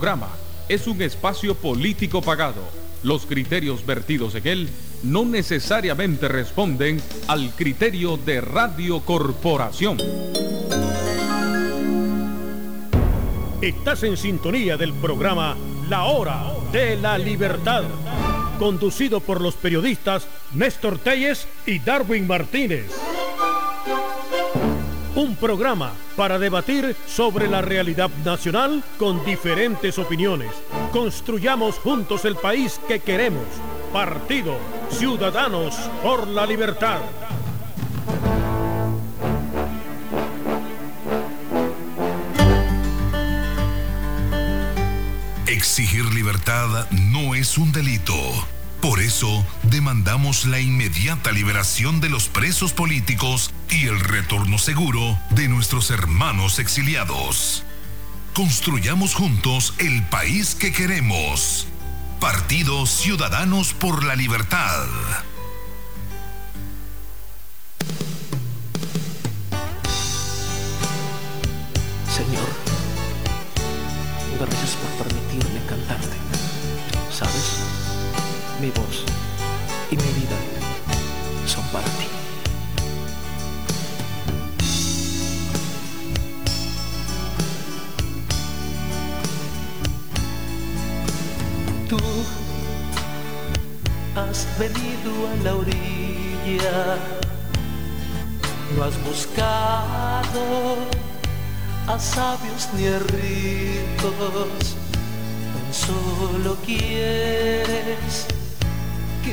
programa es un espacio político pagado. Los criterios vertidos en él no necesariamente responden al criterio de Radio Corporación. Estás en sintonía del programa La Hora de la Libertad, conducido por los periodistas Néstor Telles y Darwin Martínez. Un programa para debatir sobre la realidad nacional con diferentes opiniones. Construyamos juntos el país que queremos. Partido Ciudadanos por la Libertad. Exigir libertad no es un delito. Por eso, demandamos la inmediata liberación de los presos políticos y el retorno seguro de nuestros hermanos exiliados. Construyamos juntos el país que queremos. Partido Ciudadanos por la Libertad. Mi voz y mi vida son para ti. Tú has venido a la orilla, no has buscado a sabios ni a ricos, tan solo quieres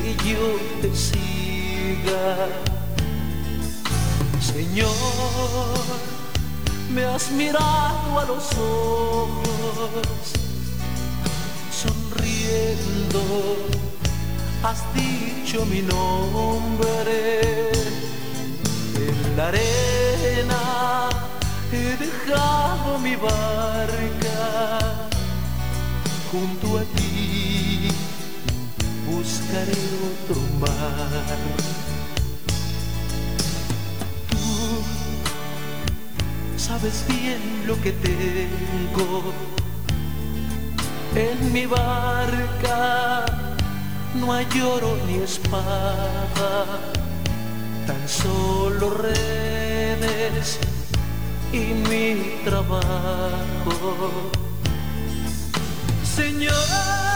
que yo te siga. Señor, me has mirado a los ojos, sonriendo, has dicho mi nombre en la arena. He dejado mi barca junto a ti buscaré otro mar. Tú sabes bien lo que tengo en mi barca. No hay oro ni espada, tan solo redes y mi trabajo. Señor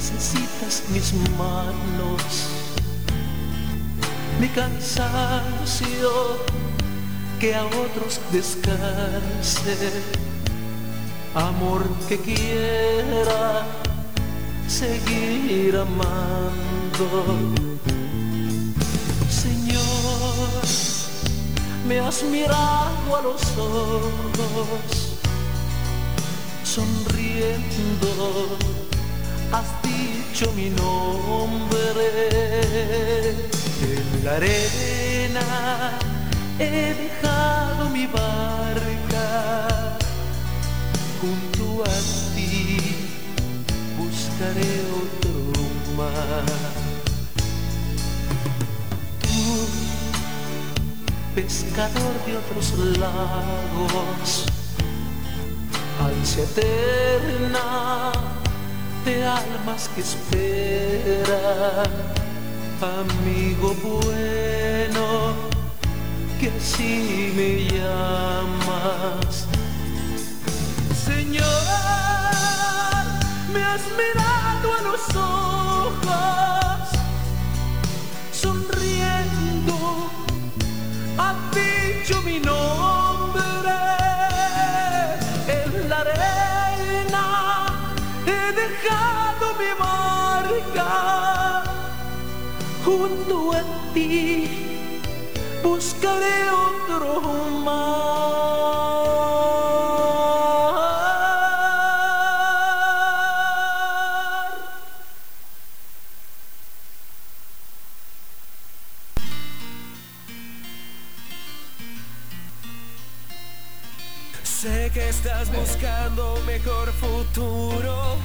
Necesitas mis manos, mi cansancio, que a otros descanse, amor que quiera seguir amando. Señor, me has mirado a los ojos, sonriendo has dicho mi nombre. En la arena he dejado mi barca. Junto a ti buscaré otro mar. Tú pescador de otros lagos ansia eterna de almas que esperan, amigo bueno, que así me llamas. Señor, me has mirado Sé que estás buscando mejor futuro.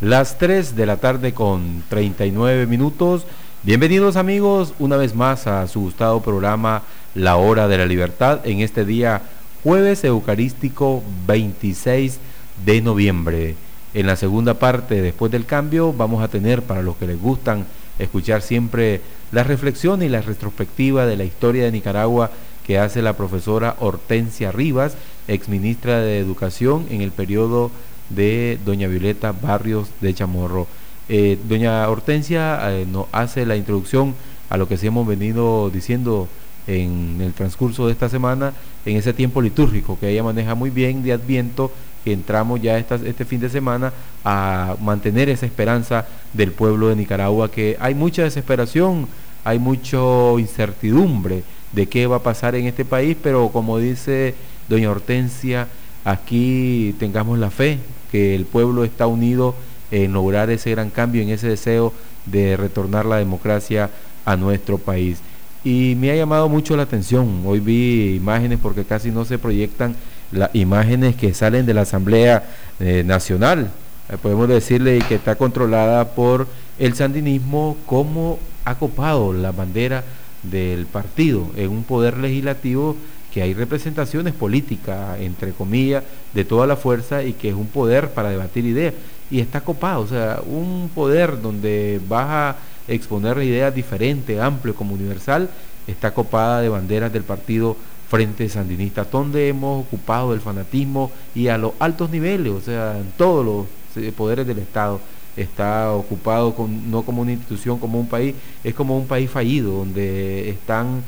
Las 3 de la tarde con 39 minutos. Bienvenidos amigos una vez más a su gustado programa La Hora de la Libertad en este día jueves eucarístico 26 de noviembre. En la segunda parte, después del cambio, vamos a tener para los que les gustan escuchar siempre la reflexión y la retrospectiva de la historia de Nicaragua que hace la profesora Hortensia Rivas, exministra de Educación en el periodo de doña Violeta Barrios de Chamorro. Eh, doña Hortensia eh, nos hace la introducción a lo que sí hemos venido diciendo en el transcurso de esta semana, en ese tiempo litúrgico que ella maneja muy bien de Adviento, que entramos ya este fin de semana a mantener esa esperanza del pueblo de Nicaragua, que hay mucha desesperación, hay mucha incertidumbre de qué va a pasar en este país, pero como dice doña Hortensia, aquí tengamos la fe que el pueblo está unido en lograr ese gran cambio, en ese deseo de retornar la democracia a nuestro país. Y me ha llamado mucho la atención, hoy vi imágenes porque casi no se proyectan las imágenes que salen de la Asamblea eh, Nacional, eh, podemos decirle que está controlada por el sandinismo, como ha copado la bandera del partido en un poder legislativo que hay representaciones políticas, entre comillas, de toda la fuerza y que es un poder para debatir ideas. Y está copado, o sea, un poder donde vas a exponer ideas diferentes, amplio como universal, está copada de banderas del partido Frente Sandinista, donde hemos ocupado el fanatismo y a los altos niveles, o sea, en todos los eh, poderes del Estado está ocupado con, no como una institución, como un país, es como un país fallido, donde están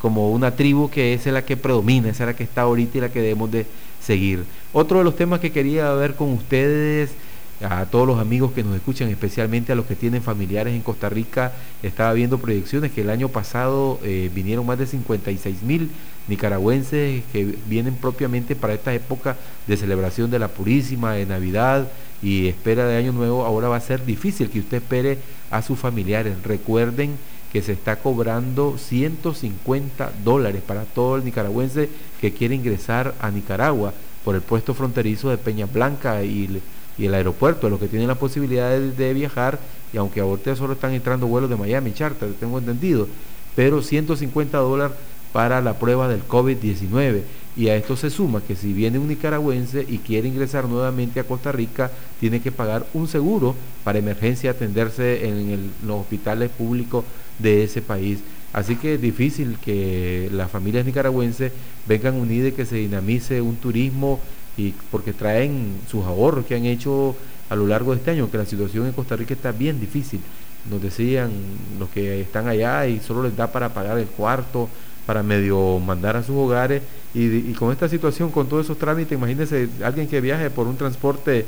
como una tribu que es la que predomina, esa es la que está ahorita y la que debemos de seguir. Otro de los temas que quería ver con ustedes, a todos los amigos que nos escuchan, especialmente a los que tienen familiares en Costa Rica, estaba viendo proyecciones que el año pasado eh, vinieron más de 56 mil nicaragüenses que vienen propiamente para esta época de celebración de la Purísima, de Navidad y espera de Año Nuevo. Ahora va a ser difícil que usted espere a sus familiares. Recuerden que se está cobrando 150 dólares para todo el nicaragüense que quiere ingresar a Nicaragua por el puesto fronterizo de Peña Blanca y, el aeropuerto, los que tienen la posibilidad de, viajar, y aunque ahorita solo están entrando vuelos de Miami, charter, tengo entendido, pero 150 dólares para la prueba del COVID-19. Y a esto se suma que si viene un nicaragüense y quiere ingresar nuevamente a Costa Rica, tiene que pagar un seguro para emergencia atenderse en, los hospitales públicos de ese país. Así que es difícil que las familias nicaragüenses vengan unidas y que se dinamice un turismo y porque traen sus ahorros que han hecho a lo largo de este año, que la situación en Costa Rica está bien difícil. Nos decían los que están allá y solo les da para pagar el cuarto, para medio mandar a sus hogares y, con esta situación, con todos esos trámites, imagínense alguien que viaje por un transporte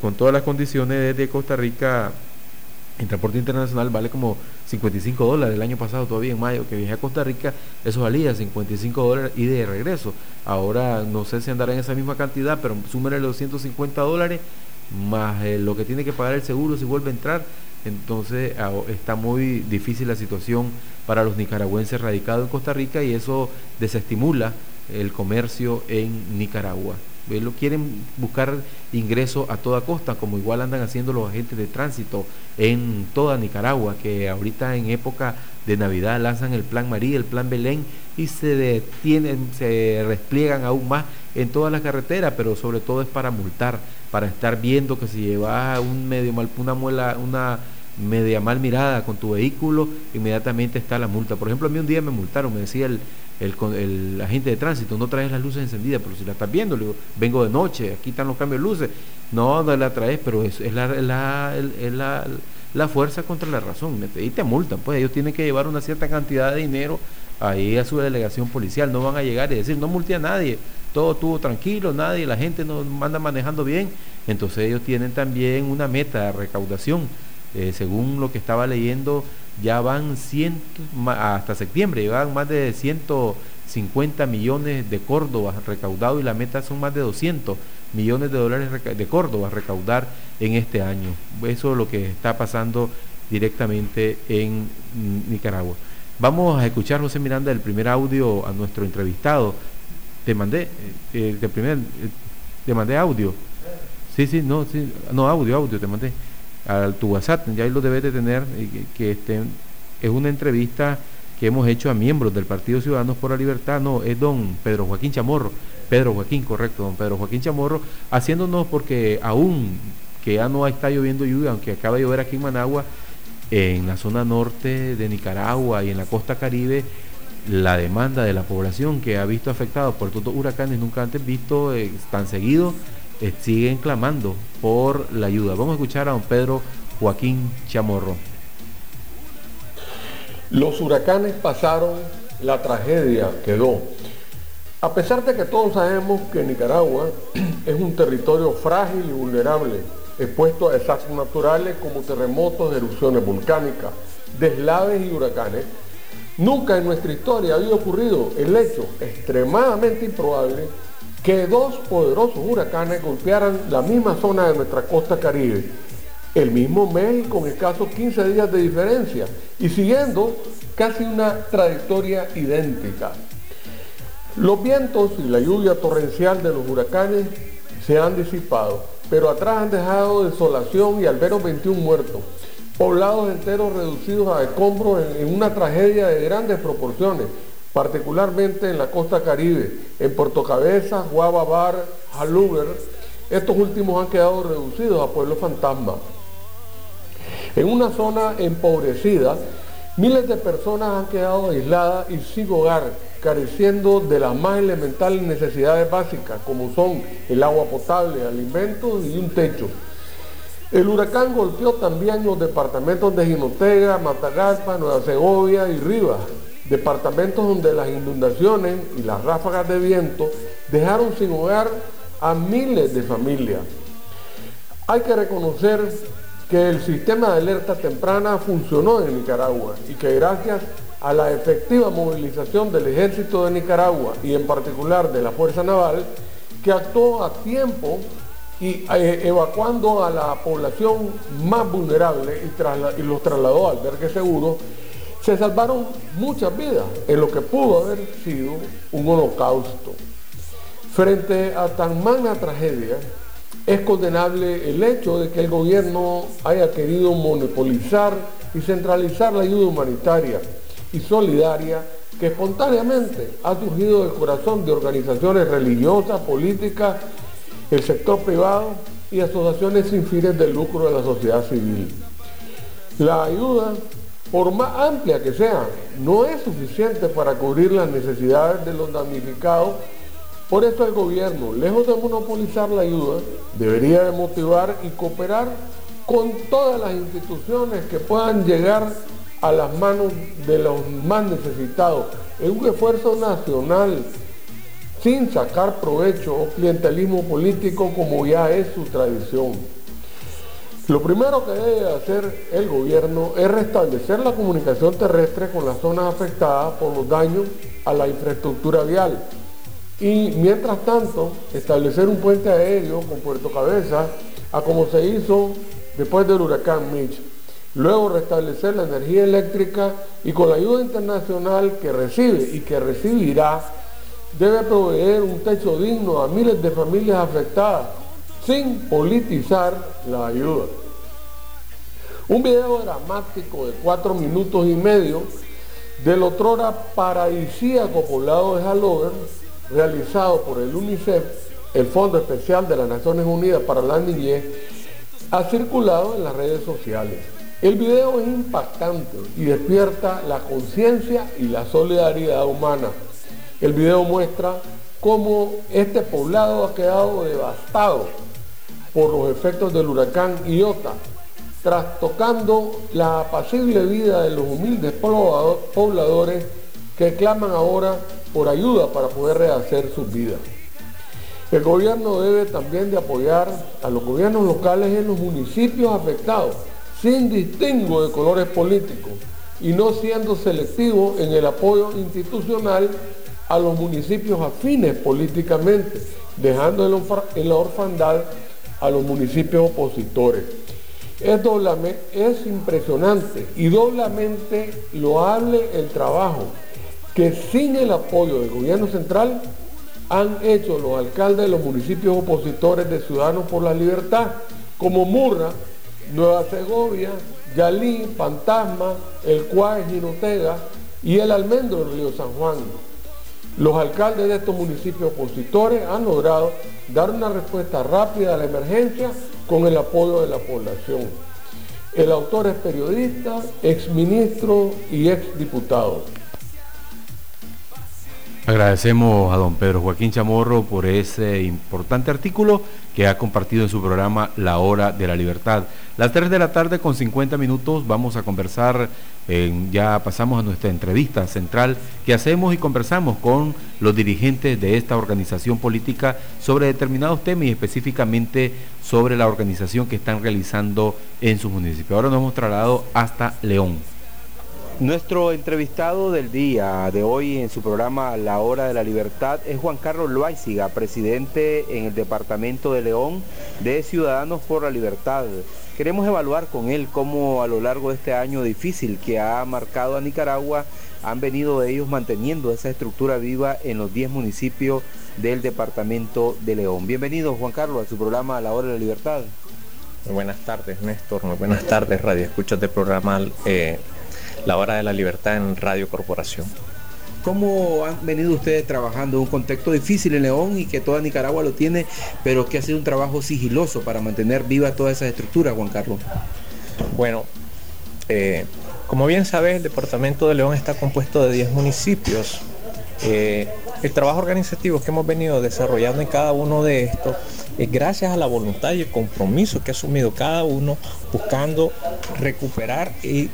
con todas las condiciones de Costa Rica en transporte internacional vale como 55 dólares. El año pasado, todavía en mayo, que viajé a Costa Rica, eso valía 55 dólares y de regreso. Ahora no sé si andará en esa misma cantidad, pero súmele los 150 dólares más eh, lo que tiene que pagar el seguro si vuelve a entrar. Entonces está muy difícil la situación para los nicaragüenses radicados en Costa Rica y eso desestimula el comercio en Nicaragua. Lo quieren buscar ingreso a toda costa, como igual andan haciendo los agentes de tránsito en toda Nicaragua, que ahorita en época de Navidad lanzan el plan María, el plan Belén y se detienen, se despliegan aún más en todas las carreteras, pero sobre todo es para multar, para estar viendo que si llevas un medio mal, una muela, una media mal mirada con tu vehículo, inmediatamente está la multa. Por ejemplo, a mí un día me multaron, me decía el, el, agente de tránsito, no traes las luces encendidas, pero si la estás viendo, le digo, vengo de noche, aquí están los cambios de luces. No, no la traes, pero es, es, la, la, la, fuerza contra la razón. Y te multan, pues ellos tienen que llevar una cierta cantidad de dinero ahí a su delegación policial, no van a llegar y decir, no multé a nadie, todo estuvo tranquilo, nadie, la gente no anda manejando bien. Entonces ellos tienen también una meta de recaudación eh, según lo que estaba leyendo, ya van hasta septiembre, llevan más de 150 millones de Córdoba recaudados y la meta son más de 200 millones de dólares de Córdoba recaudar en este año. Eso es lo que está pasando directamente en Nicaragua. Vamos a escuchar, José Miranda, el primer audio a nuestro entrevistado te mandé, eh, el primer, te mandé audio. Sí, sí, no, sí, no, audio, audio, te mandé. A tu WhatsApp, ya ahí lo debes de tener, que, este, es una entrevista que hemos hecho a miembros del Partido Ciudadanos por la Libertad, no, es don Pedro Joaquín Chamorro, Pedro Joaquín, correcto, don Pedro Joaquín Chamorro, haciéndonos porque aún que ya no está lloviendo lluvia, aunque acaba de llover aquí en Managua, en la zona norte de Nicaragua y en la costa caribe, la demanda de la población que ha visto afectado por estos huracanes nunca antes visto eh, tan seguido, siguen clamando por la ayuda. Vamos a escuchar a don Pedro Joaquín Chamorro. Los huracanes pasaron, la tragedia quedó. A pesar de que todos sabemos que Nicaragua es un territorio frágil y vulnerable, expuesto a desastres naturales como terremotos, erupciones volcánicas, deslaves y huracanes, nunca en nuestra historia había ocurrido el hecho extremadamente improbable que dos poderosos huracanes golpearan la misma zona de nuestra costa caribe, el mismo mes con escasos 15 días de diferencia y siguiendo casi una trayectoria idéntica. Los vientos y la lluvia torrencial de los huracanes se han disipado, pero atrás han dejado desolación y al menos 21 muertos, poblados enteros reducidos a escombros en, una tragedia de grandes proporciones, particularmente en la costa caribe, en Puerto Cabezas, Guababar, Haluger. Estos últimos han quedado reducidos a pueblos fantasmas. En una zona empobrecida, miles de personas han quedado aisladas y sin hogar, careciendo de las más elementales necesidades básicas, como son el agua potable, alimentos y un techo. El huracán golpeó también los departamentos de Jinotega, Matagalpa, Nueva Segovia y Rivas, departamentos donde las inundaciones y las ráfagas de viento dejaron sin hogar a miles de familias. Hay que reconocer que el sistema de alerta temprana funcionó en Nicaragua y que gracias a la efectiva movilización del ejército de Nicaragua y en particular de la Fuerza Naval, que actuó a tiempo y eh, evacuando a la población más vulnerable y, los trasladó al albergue seguro, se salvaron muchas vidas en lo que pudo haber sido un holocausto. Frente a tan magna tragedia, es condenable el hecho de que el gobierno haya querido monopolizar y centralizar la ayuda humanitaria y solidaria que espontáneamente ha surgido del corazón de organizaciones religiosas, políticas, el sector privado y asociaciones sin fines de lucro de la sociedad civil. La ayuda, por más amplia que sea, no es suficiente para cubrir las necesidades de los damnificados. Por eso el gobierno, lejos de monopolizar la ayuda, debería de motivar y cooperar con todas las instituciones que puedan llegar a las manos de los más necesitados. Es un esfuerzo nacional sin sacar provecho o clientelismo político como ya es su tradición. Lo primero que debe hacer el gobierno es restablecer la comunicación terrestre con las zonas afectadas por los daños a la infraestructura vial. Y mientras tanto establecer un puente aéreo con Puerto Cabeza a como se hizo después del huracán Mitch. Luego restablecer la energía eléctrica y con la ayuda internacional que recibe y que recibirá, debe proveer un techo digno a miles de familias afectadas sin politizar la ayuda. Un video dramático de cuatro minutos y medio del otrora paradisíaco poblado de Halover, realizado por el UNICEF, el Fondo Especial de las Naciones Unidas para la Niñez, ha circulado en las redes sociales. El video es impactante y despierta la conciencia y la solidaridad humana. El video muestra cómo este poblado ha quedado devastado por los efectos del huracán Iota, trastocando la apacible vida de los humildes pobladores que claman ahora por ayuda para poder rehacer sus vidas. El gobierno debe también de apoyar a los gobiernos locales en los municipios afectados sin distingo de colores políticos y no siendo selectivo en el apoyo institucional a los municipios afines políticamente, dejando en la orfandad a los municipios opositores. Es, es impresionante y doblemente loable el trabajo que sin el apoyo del gobierno central han hecho los alcaldes de los municipios opositores de Ciudadanos por la Libertad, como Murra, Nueva Segovia, Yalí, Fantasma, El Cuay, Jinotega y El Almendro del Río San Juan. Los alcaldes de estos municipios opositores han logrado dar una respuesta rápida a la emergencia con el apoyo de la población. El autor es periodista, exministro y exdiputado. Agradecemos a don Pedro Joaquín Chamorro por ese importante artículo que ha compartido en su programa La Hora de la Libertad. Las 3 de la tarde con 50 minutos vamos a conversar, ya pasamos a nuestra entrevista central que hacemos y conversamos con los dirigentes de esta organización política sobre determinados temas y específicamente sobre la organización que están realizando en su municipio. Ahora nos hemos trasladado hasta León. Nuestro entrevistado del día de hoy en su programa La Hora de la Libertad es Juan Carlos Loaiziga, presidente en el Departamento de León de Ciudadanos por la Libertad. Queremos evaluar con él cómo a lo largo de este año difícil que ha marcado a Nicaragua han venido ellos manteniendo esa estructura viva en los 10 municipios del Departamento de León. Bienvenido Juan Carlos a su programa La Hora de la Libertad. Muy buenas tardes Néstor, muy buenas tardes Radio Escuchas del programa eh, la Hora de la Libertad en Radio Corporación. ¿Cómo han venido ustedes trabajando en un contexto difícil en León y que toda Nicaragua lo tiene, pero que ha sido un trabajo sigiloso para mantener viva toda esa estructura, Juan Carlos? Bueno, eh, como bien sabes, el departamento de León está compuesto de 10 municipios. Eh, el trabajo organizativo que hemos venido desarrollando en cada uno de estos es gracias a la voluntad y el compromiso que ha asumido cada uno buscando recuperar y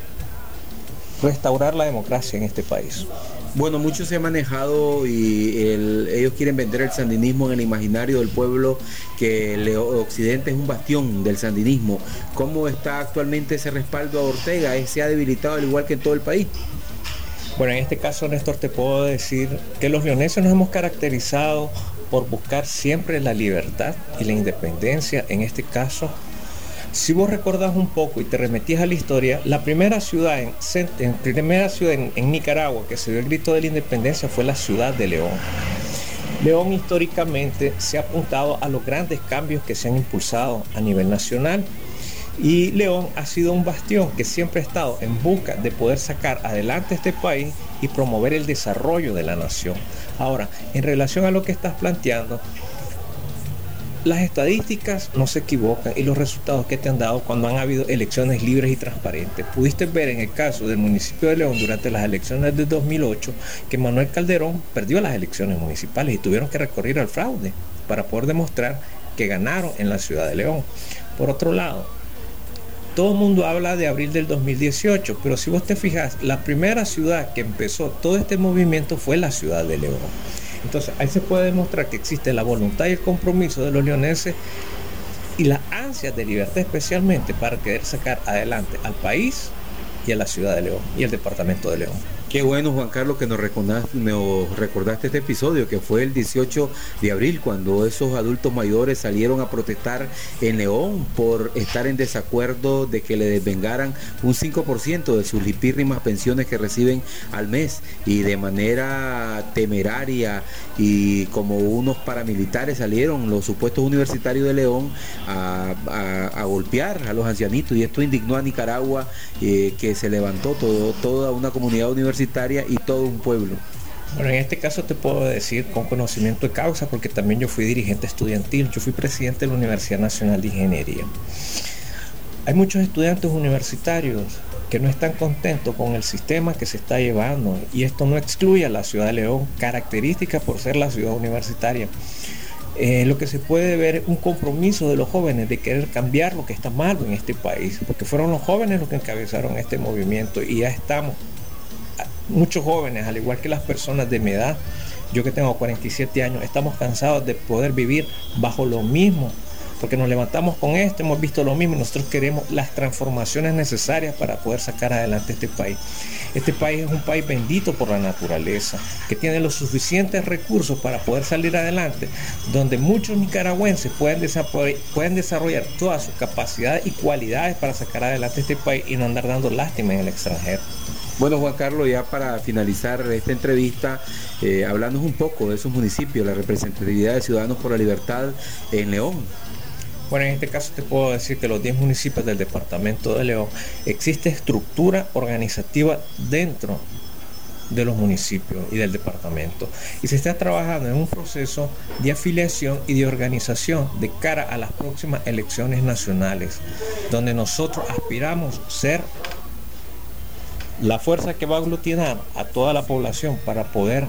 restaurar la democracia en este país. Bueno, mucho se ha manejado y ellos quieren vender el sandinismo en el imaginario del pueblo, que el Occidente es un bastión del sandinismo. ¿Cómo está actualmente ese respaldo a Ortega? ¿Se ha debilitado al igual que en todo el país? Bueno, en este caso, Néstor, te puedo decir que los leoneses nos hemos caracterizado por buscar siempre la libertad y la independencia, en este caso si vos recordás un poco y te remetís a la historia, la primera ciudad en, primera ciudad en, Nicaragua que se dio el grito de la independencia fue la ciudad de León. León históricamente se ha apuntado a los grandes cambios que se han impulsado a nivel nacional y León ha sido un bastión que siempre ha estado en busca de poder sacar adelante este país y promover el desarrollo de la nación. Ahora, en relación a lo que estás planteando, las estadísticas no se equivocan y los resultados que te han dado cuando han habido elecciones libres y transparentes. Pudiste ver en el caso del municipio de León durante las elecciones de 2008 que Manuel Calderón perdió las elecciones municipales y tuvieron que recurrir al fraude para poder demostrar que ganaron en la ciudad de León. Por otro lado, todo el mundo habla de abril del 2018, pero si vos te fijas, la primera ciudad que empezó todo este movimiento fue la ciudad de León. Entonces ahí se puede demostrar que existe la voluntad y el compromiso de los leoneses y la ansia de libertad especialmente para querer sacar adelante al país y a la ciudad de León y el departamento de León. Qué bueno, Juan Carlos, que nos recordaste, este episodio, que fue el 18 de abril, cuando esos adultos mayores salieron a protestar en León por estar en desacuerdo de que le desvengaran un 5% de sus lipírrimas pensiones que reciben al mes. Y de manera temeraria y como unos paramilitares salieron los supuestos universitarios de León a, golpear a los ancianitos. Y esto indignó a Nicaragua eh, que se levantó todo, toda una comunidad universitaria y todo un pueblo. Bueno, en este caso te puedo decir con conocimiento de causa, porque también yo fui dirigente estudiantil, yo fui presidente de la Universidad Nacional de Ingeniería. Hay muchos estudiantes universitarios que no están contentos con el sistema que se está llevando y esto no excluye a la ciudad de León, característica por ser la ciudad universitaria. Eh, lo que se puede ver es un compromiso de los jóvenes de querer cambiar lo que está mal en este país, porque fueron los jóvenes los que encabezaron este movimiento y ya estamos muchos jóvenes, al igual que las personas de mi edad, yo que tengo 47 años, estamos cansados de poder vivir bajo lo mismo, porque nos levantamos con esto, hemos visto lo mismo y nosotros queremos las transformaciones necesarias para poder sacar adelante este país. Este país es un país bendito por la naturaleza, que tiene los suficientes recursos para poder salir adelante, donde muchos nicaragüenses pueden desarrollar, todas sus capacidades y cualidades para sacar adelante este país y no andar dando lástima en el extranjero. Bueno, Juan Carlos, ya para finalizar esta entrevista, eh, un poco de esos municipios, la representatividad de Ciudadanos por la Libertad en León. Bueno, en este caso te puedo decir que los 10 municipios del departamento de León existe estructura organizativa dentro de los municipios y del departamento. Y se está trabajando en un proceso de afiliación y de organización de cara a las próximas elecciones nacionales, donde nosotros aspiramos ser la fuerza que va a aglutinar a toda la población para poder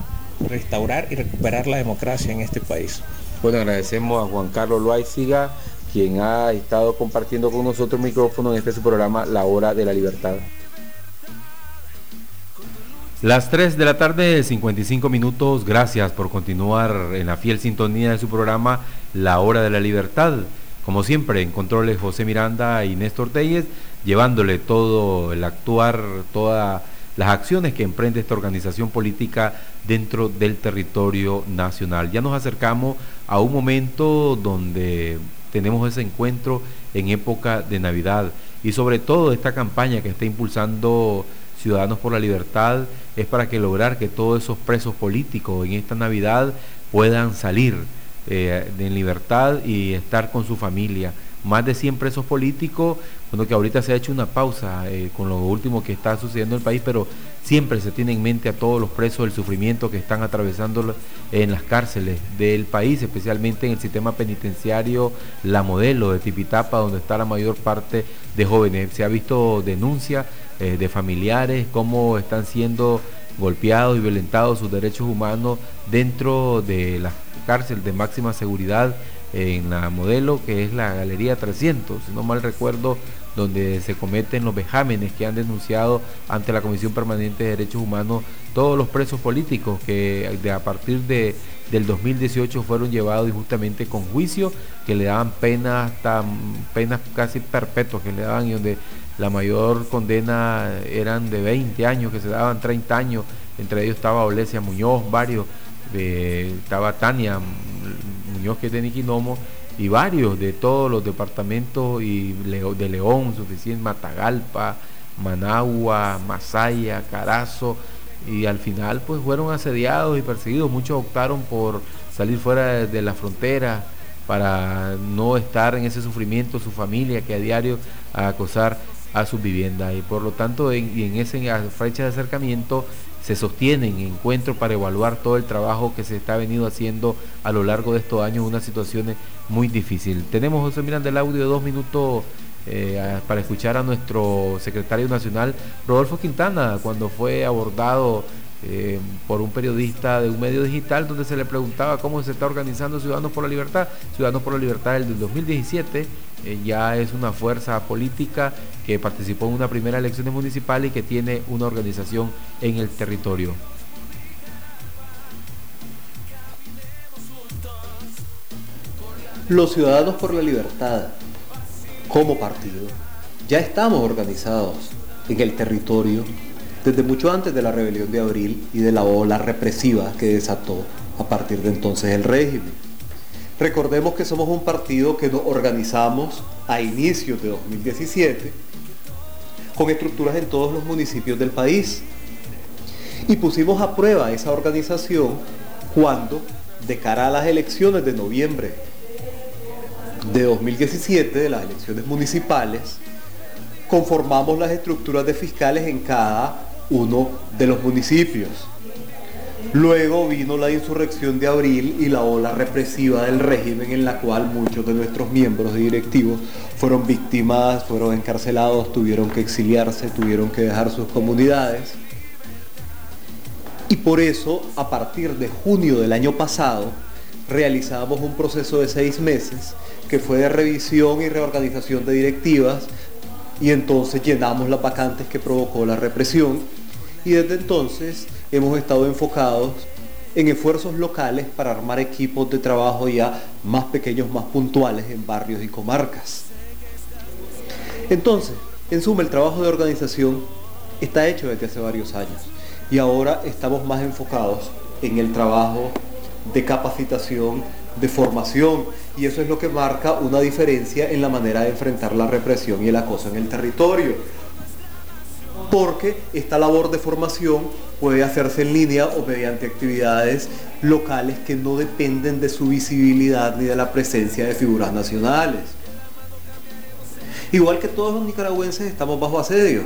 restaurar y recuperar la democracia en este país. Bueno, agradecemos a Juan Carlos Loaiziga, quien ha estado compartiendo con nosotros el micrófono en este su programa La Hora de la Libertad. Las 3 de la tarde, 55 minutos. Gracias por continuar en la fiel sintonía de su programa La Hora de la Libertad. Como siempre, en controles José Miranda y Néstor Telles llevándole todo el actuar, todas las acciones que emprende esta organización política dentro del territorio nacional. Ya nos acercamos a un momento donde tenemos ese encuentro en época de Navidad y sobre todo esta campaña que está impulsando Ciudadanos por la Libertad es para que lograr que todos esos presos políticos en esta Navidad puedan salir eh, en libertad y estar con su familia más de 100 presos políticos, bueno, que ahorita se ha hecho una pausa eh, con lo último que está sucediendo en el país, pero siempre se tiene en mente a todos los presos el sufrimiento que están atravesando en las cárceles del país, especialmente en el sistema penitenciario La Modelo de Tipitapa, donde está la mayor parte de jóvenes. Se ha visto denuncias eh, de familiares, cómo están siendo golpeados y violentados sus derechos humanos dentro de las cárceles de máxima seguridad en la modelo que es la Galería 300, si no mal recuerdo, donde se cometen los vejámenes que han denunciado ante la Comisión Permanente de Derechos Humanos todos los presos políticos que de, a partir de, del 2018 fueron llevados injustamente con juicio, que le daban penas, penas casi perpetuas que le daban y donde la mayor condena eran de 20 años, que se daban 30 años, entre ellos estaba Olesia Muñoz, varios, de, estaba Tania que de Niquinomo, y varios de todos los departamentos y de León, suficiente, Matagalpa, Managua, Masaya, Carazo, y al final pues fueron asediados y perseguidos. Muchos optaron por salir fuera de, la frontera para no estar en ese sufrimiento, su familia que a diario a acosar a sus viviendas. Y por lo tanto, en, en esa fecha de acercamiento se sostienen encuentros para evaluar todo el trabajo que se está venido haciendo a lo largo de estos años, una situación muy difícil. Tenemos, José Miranda, el audio de dos minutos eh, para escuchar a nuestro secretario nacional, Rodolfo Quintana, cuando fue abordado eh, por un periodista de un medio digital donde se le preguntaba cómo se está organizando Ciudadanos por la Libertad. Ciudadanos por la Libertad del 2017 eh, ya es una fuerza política que participó en una primera elección municipal y que tiene una organización en el territorio. Los Ciudadanos por la Libertad, como partido, ya estamos organizados en el territorio desde mucho antes de la rebelión de abril y de la ola represiva que desató a partir de entonces el régimen. Recordemos que somos un partido que nos organizamos a inicios de 2017 con estructuras en todos los municipios del país. Y pusimos a prueba esa organización cuando, de cara a las elecciones de noviembre de 2017, de las elecciones municipales, conformamos las estructuras de fiscales en cada uno de los municipios. Luego vino la insurrección de abril y la ola represiva del régimen en la cual muchos de nuestros miembros directivos fueron víctimas, fueron encarcelados, tuvieron que exiliarse, tuvieron que dejar sus comunidades. Y por eso, a partir de junio del año pasado, realizamos un proceso de seis meses que fue de revisión y reorganización de directivas y entonces llenamos las vacantes que provocó la represión y desde entonces hemos estado enfocados en esfuerzos locales para armar equipos de trabajo ya más pequeños, más puntuales en barrios y comarcas. Entonces, en suma, el trabajo de organización está hecho desde hace varios años y ahora estamos más enfocados en el trabajo de capacitación, de formación y eso es lo que marca una diferencia en la manera de enfrentar la represión y el acoso en el territorio. porque esta labor de formación puede hacerse en línea o mediante actividades locales que no dependen de su visibilidad ni de la presencia de figuras nacionales. Igual que todos los nicaragüenses estamos bajo asedio.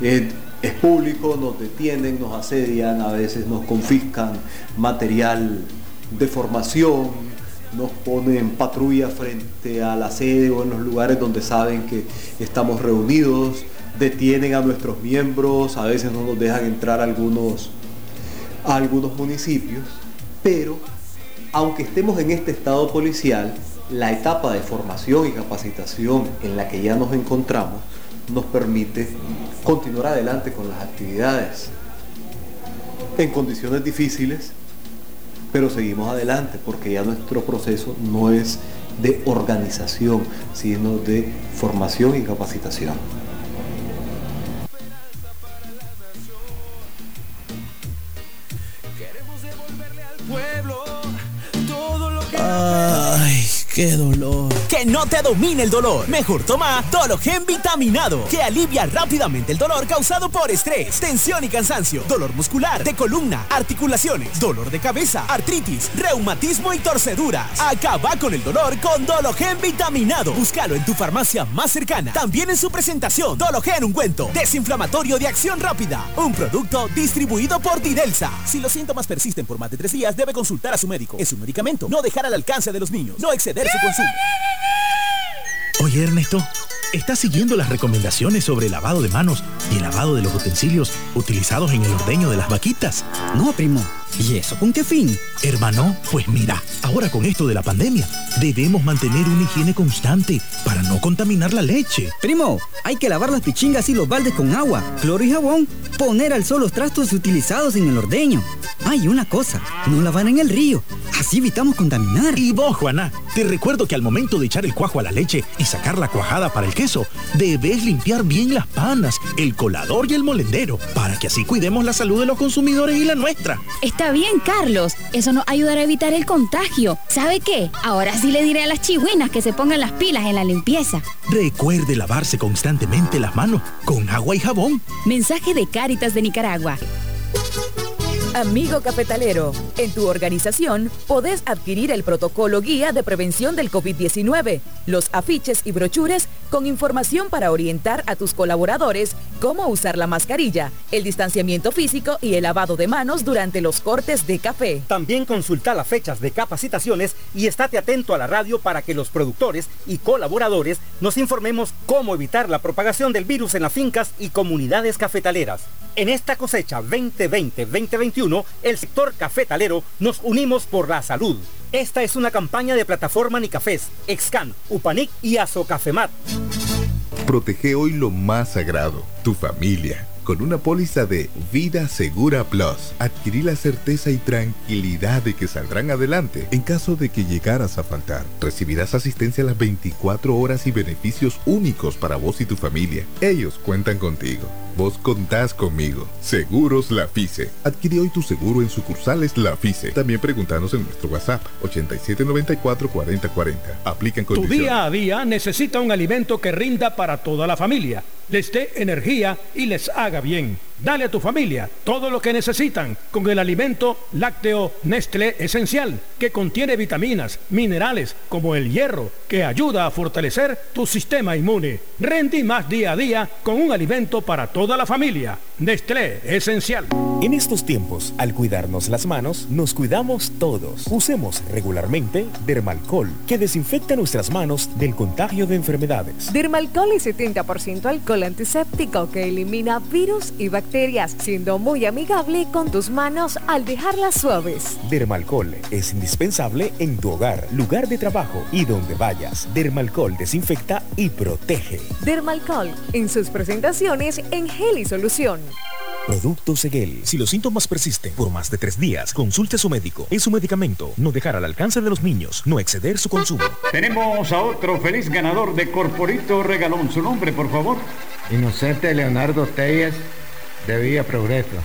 es público, nos detienen, nos asedian, a veces nos confiscan material de formación, nos ponen patrulla frente a la sede o en los lugares donde saben que estamos reunidos, detienen a nuestros miembros, a veces no nos dejan entrar a algunos, a algunos municipios, pero aunque estemos en este estado policial, la etapa de formación y capacitación en la que ya nos encontramos nos permite continuar adelante con las actividades. En condiciones difíciles, pero seguimos adelante porque ya nuestro proceso no es de organización, sino de formación y capacitación. Ay, qué dolor. Que no te domine el dolor. Mejor toma Dologen vitaminado, que alivia rápidamente el dolor causado por estrés, tensión y cansancio, dolor muscular, de columna, articulaciones, dolor de cabeza, artritis, reumatismo y torceduras. Acaba con el dolor con Dologen vitaminado. Búscalo en tu farmacia más cercana. También en su presentación, Dologen ungüento, desinflamatorio de acción rápida. Un producto distribuido por Didelsa. Si los síntomas persisten por más de tres días, debe consultar a su médico. Es un medicamento. No dejar al alcance de los niños. No exceder su consumo. Oye, Ernesto, ¿estás siguiendo las recomendaciones sobre el lavado de manos y el lavado de los utensilios utilizados en el ordeño de las vaquitas? No, primo. ¿Y eso con qué fin? Hermano, pues mira, ahora con esto de la pandemia, debemos mantener una higiene constante para no contaminar la leche. Primo, hay que lavar las pichingas y los baldes con agua, cloro y jabón, poner al sol los trastos utilizados en el ordeño. Hay una cosa, no lavar en el río, así evitamos contaminar. Y vos, Juana, te recuerdo que al momento de echar el cuajo a la leche y sacar la cuajada para el queso, debes limpiar bien las panas, el colador y el molendero, para que así cuidemos la salud de los consumidores y la nuestra. Está bien, Carlos. Eso nos ayudará a evitar el contagio. ¿Sabe qué? Ahora sí le diré a las chihuinas que se pongan las pilas en la limpieza. Recuerde lavarse constantemente las manos con agua y jabón. Mensaje de Cáritas de Nicaragua. Amigo cafetalero, en tu organización podés adquirir el protocolo guía de prevención del COVID-19, los afiches y brochures con información para orientar a tus colaboradores cómo usar la mascarilla, el distanciamiento físico y el lavado de manos durante los cortes de café. También consulta las fechas de capacitaciones y estate atento a la radio para que los productores y colaboradores nos informemos cómo evitar la propagación del virus en las fincas y comunidades cafetaleras. En esta cosecha 2020-2021, el sector cafetalero nos unimos por la salud. Esta es una campaña de plataforma Nicafés, Excan, Upanic y Azocafemat. Protege hoy lo más sagrado, tu familia con una póliza de Vida Segura Plus. Adquirí la certeza y tranquilidad de que saldrán adelante en caso de que llegaras a faltar. Recibirás asistencia a las 24 horas y beneficios únicos para vos y tu familia. Ellos cuentan contigo. Vos contás conmigo. Seguros La FICE. Adquirí hoy tu seguro en sucursales La FICE. También preguntanos en nuestro WhatsApp 8794-4040. Aplican Tu condiciones. día a día necesita un alimento que rinda para toda la familia, les dé energía y les haga bien. Dale a tu familia todo lo que necesitan con el alimento lácteo Nestlé Esencial, que contiene vitaminas, minerales como el hierro, que ayuda a fortalecer tu sistema inmune. Rendí más día a día con un alimento para toda la familia. Nestlé Esencial. En estos tiempos, al cuidarnos las manos, nos cuidamos todos. Usemos regularmente Dermalcol, que desinfecta nuestras manos del contagio de enfermedades. Dermalcol es 70% alcohol antiséptico que elimina virus y bacterias, siendo muy amigable con tus manos al dejarlas suaves. Dermalcol es indispensable en tu hogar, lugar de trabajo y donde vayas. Dermalcol desinfecta y protege. Dermalcol en sus presentaciones en gel y solución. Producto Seguel. Si los síntomas persisten por más de tres días, consulte a su médico. Es su medicamento. No dejar al alcance de los niños. No exceder su consumo. Tenemos a otro feliz ganador de Corporito Regalón. Su nombre, por favor. Inocente Leonardo Telles Villa Progreso.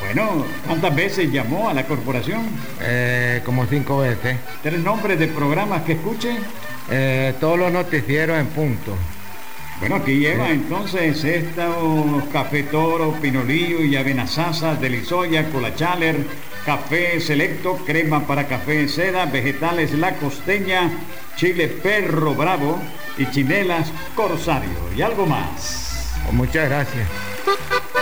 Bueno, ¿cuántas veces llamó a la corporación? Eh, como cinco veces. ¿Tres nombres de programas que escuche? Eh, todos los noticieros en punto. Bueno, aquí lleva entonces estos café toro, pinolillo y avena sasa, delisoya, colachaler, café selecto, crema para café seda, vegetales la costeña, chile perro bravo y chinelas corsario y algo más. Muchas gracias.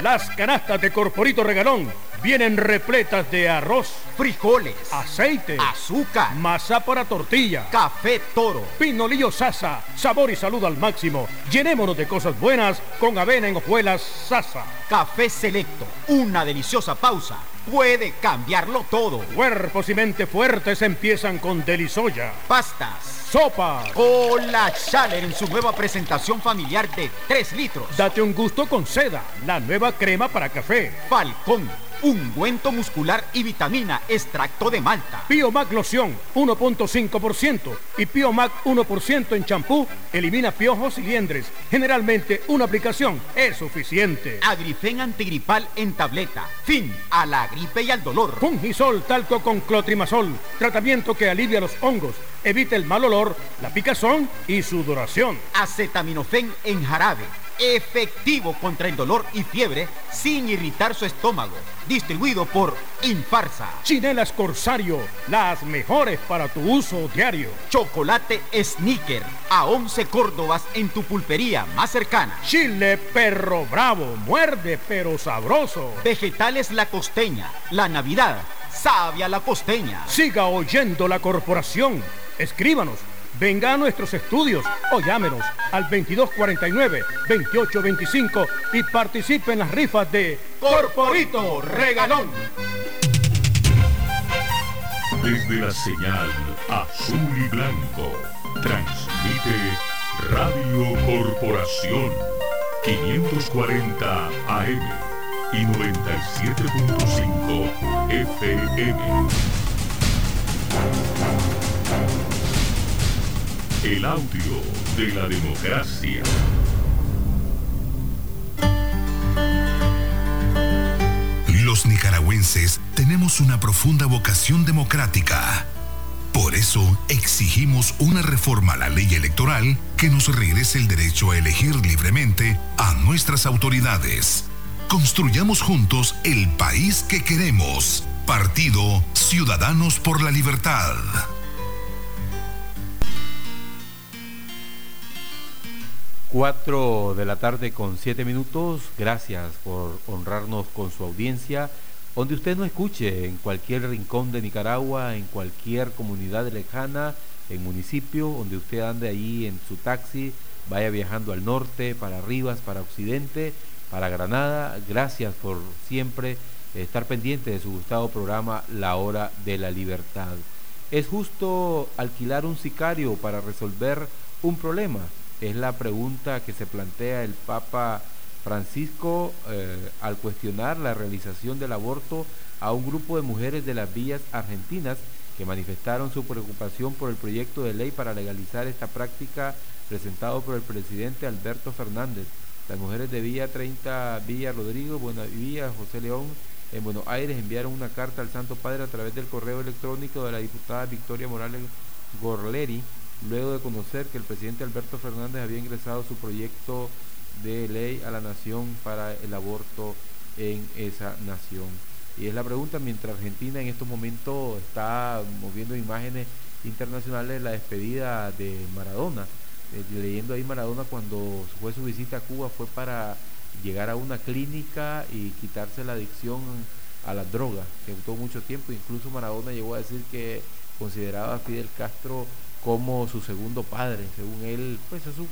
Las canastas de Corporito Regalón vienen repletas de arroz, frijoles, aceite, azúcar, masa para tortilla, café toro, pinolillo sasa, sabor y salud al máximo. Llenémonos de cosas buenas con avena en hojuelas sasa. Café selecto, una deliciosa pausa. Puede cambiarlo todo. Cuerpos y mente fuertes empiezan con Delisoya. Pastas. Sopa. Cola Chaler en su nueva presentación familiar de 3 litros. Date un gusto con seda, la nueva crema para café. Falcón ungüento muscular y vitamina, extracto de malta. Biomac loción 1.5% y Biomac 1% en champú elimina piojos y liendres. Generalmente una aplicación es suficiente. Agrifen antigripal en tableta. Fin a la gripe y al dolor. Fungisol talco con clotrimazol. Tratamiento que alivia los hongos, evita el mal olor, la picazón y sudoración. Acetaminofén en jarabe efectivo contra el dolor y fiebre sin irritar su estómago. Distribuido por Infarsa. Chinelas Corsario, las mejores para tu uso diario. Chocolate Sneaker, a 11 Córdobas en tu pulpería más cercana. Chile Perro Bravo, muerde pero sabroso. Vegetales La Costeña, la Navidad, sabia la costeña. Siga oyendo la corporación. Escríbanos Venga a nuestros estudios o llámenos al 2249-2825 y participe en las rifas de Corporito Regalón. Desde la señal azul y blanco, transmite Radio Corporación 540 AM y 97.5 FM. El audio de la democracia. Los nicaragüenses tenemos una profunda vocación democrática. Por eso exigimos una reforma a la ley electoral que nos regrese el derecho a elegir libremente a nuestras autoridades. Construyamos juntos el país que queremos. Partido Ciudadanos por la Libertad. 4 de la tarde con 7 minutos. Gracias por honrarnos con su audiencia. Donde usted nos escuche, en cualquier rincón de Nicaragua, en cualquier comunidad lejana, en municipio, donde usted ande ahí en su taxi, vaya viajando al norte, para Rivas, para Occidente, para Granada. Gracias por siempre estar pendiente de su gustado programa La Hora de la Libertad. ¿Es justo alquilar un sicario para resolver un problema? Es la pregunta que se plantea el Papa Francisco eh, al cuestionar la realización del aborto a un grupo de mujeres de las villas argentinas que manifestaron su preocupación por el proyecto de ley para legalizar esta práctica presentado por el presidente Alberto Fernández. Las mujeres de Villa 30, Villa Rodrigo, Villa José León, en Buenos Aires enviaron una carta al Santo Padre a través del correo electrónico de la diputada Victoria Morales Gorleri luego de conocer que el presidente Alberto Fernández había ingresado su proyecto de ley a la nación para el aborto en esa nación. Y es la pregunta, mientras Argentina en estos momentos está moviendo imágenes internacionales la despedida de Maradona. Eh, leyendo ahí Maradona cuando fue su visita a Cuba fue para llegar a una clínica y quitarse la adicción a las drogas, que tuvo mucho tiempo. Incluso Maradona llegó a decir que consideraba a Fidel Castro como su segundo padre, según él, pues es su,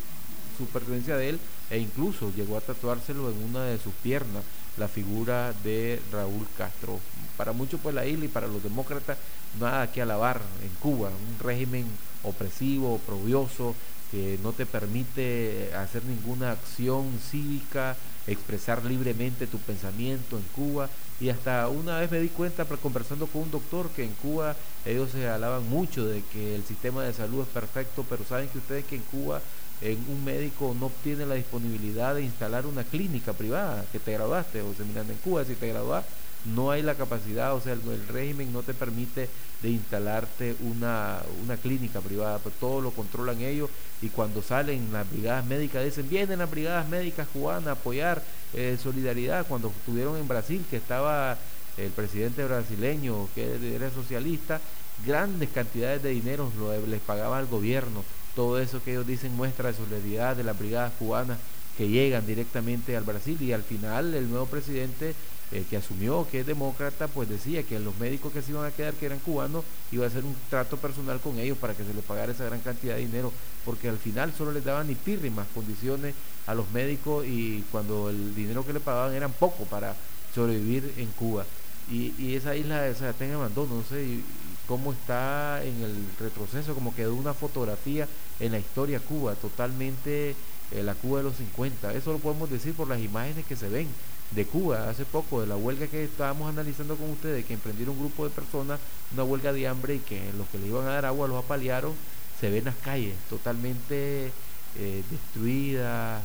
su pertenencia de él, e incluso llegó a tatuárselo en una de sus piernas, la figura de Raúl Castro. Para muchos pues la isla y para los demócratas nada que alabar en Cuba, un régimen opresivo, oprobioso, que no te permite hacer ninguna acción cívica, expresar libremente tu pensamiento en Cuba. Y hasta una vez me di cuenta conversando con un doctor que en Cuba ellos se alaban mucho de que el sistema de salud es perfecto, pero saben que ustedes que en Cuba un médico no obtiene la disponibilidad de instalar una clínica privada, que te graduaste, o Miranda, en Cuba si te graduaste no hay la capacidad, o sea, el, régimen no te permite de instalarte una, una clínica privada, pues todo lo controlan ellos y cuando salen las brigadas médicas dicen, vienen las brigadas médicas cubanas a apoyar eh, solidaridad, cuando estuvieron en Brasil, que estaba el presidente brasileño, que era socialista, grandes cantidades de dinero lo, les pagaba al gobierno, todo eso que ellos dicen muestra de solidaridad de las brigadas cubanas que llegan directamente al Brasil y al final el nuevo presidente que asumió que es demócrata, pues decía que los médicos que se iban a quedar, que eran cubanos, iba a hacer un trato personal con ellos para que se les pagara esa gran cantidad de dinero, porque al final solo les daban ni pírrimas condiciones a los médicos y cuando el dinero que le pagaban eran poco para sobrevivir en Cuba. Y, y esa isla o sea, está no sé cómo está en el retroceso, como quedó una fotografía en la historia Cuba, totalmente eh, la Cuba de los 50. Eso lo podemos decir por las imágenes que se ven de Cuba hace poco, de la huelga que estábamos analizando con ustedes, que emprendieron un grupo de personas una huelga de hambre y que los que le iban a dar agua los apalearon, se ven las calles totalmente eh, destruidas,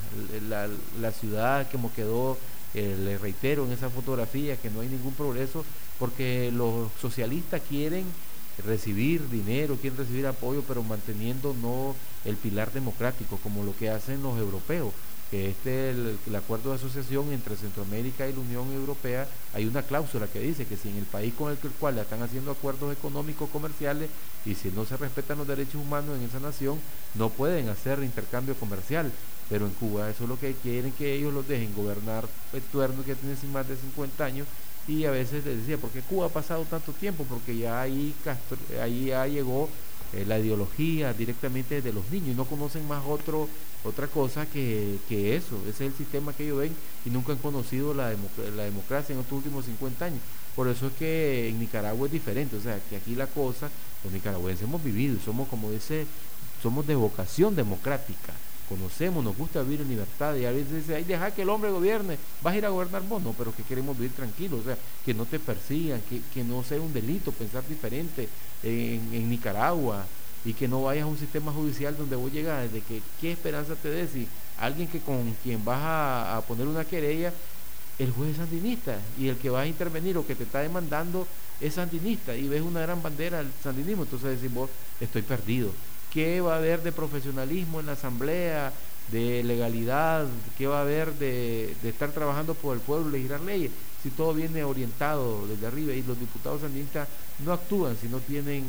la, la, ciudad como quedó, eh, le reitero en esa fotografía que no hay ningún progreso, porque los socialistas quieren recibir dinero, quieren recibir apoyo, pero manteniendo no el pilar democrático, como lo que hacen los europeos que este el, el, acuerdo de asociación entre Centroamérica y la Unión Europea hay una cláusula que dice que si en el país con el, cual están haciendo acuerdos económicos comerciales y si no se respetan los derechos humanos en esa nación no pueden hacer intercambio comercial pero en Cuba eso es lo que quieren que ellos los dejen gobernar el tuerno que tiene más de 50 años y a veces les decía, ¿por qué Cuba ha pasado tanto tiempo? Porque ya ahí, Castro, ahí ya llegó eh, la ideología directamente de los niños no conocen más otro, otra cosa que, que, eso. Ese es el sistema que ellos ven y nunca han conocido la, la democracia en estos últimos 50 años. Por eso es que en Nicaragua es diferente, o sea, que aquí la cosa, los nicaragüenses hemos vivido y somos como ese, somos de vocación democrática conocemos, nos gusta vivir en libertad y a veces dice, ay, deja que el hombre gobierne, vas a ir a gobernar vos, no, pero que queremos vivir tranquilos, o sea, que no te persigan, que, que no sea un delito pensar diferente en, en, Nicaragua y que no vayas a un sistema judicial donde vos llegas, de que qué esperanza te des si alguien que con quien vas a, a poner una querella, el juez es sandinista y el que va a intervenir o que te está demandando es sandinista y ves una gran bandera del sandinismo, entonces decís vos, estoy perdido qué va a haber de profesionalismo en la asamblea, de legalidad, qué va a haber de, estar trabajando por el pueblo, legislar leyes, si todo viene orientado desde arriba. Y los diputados sandinistas no actúan si no tienen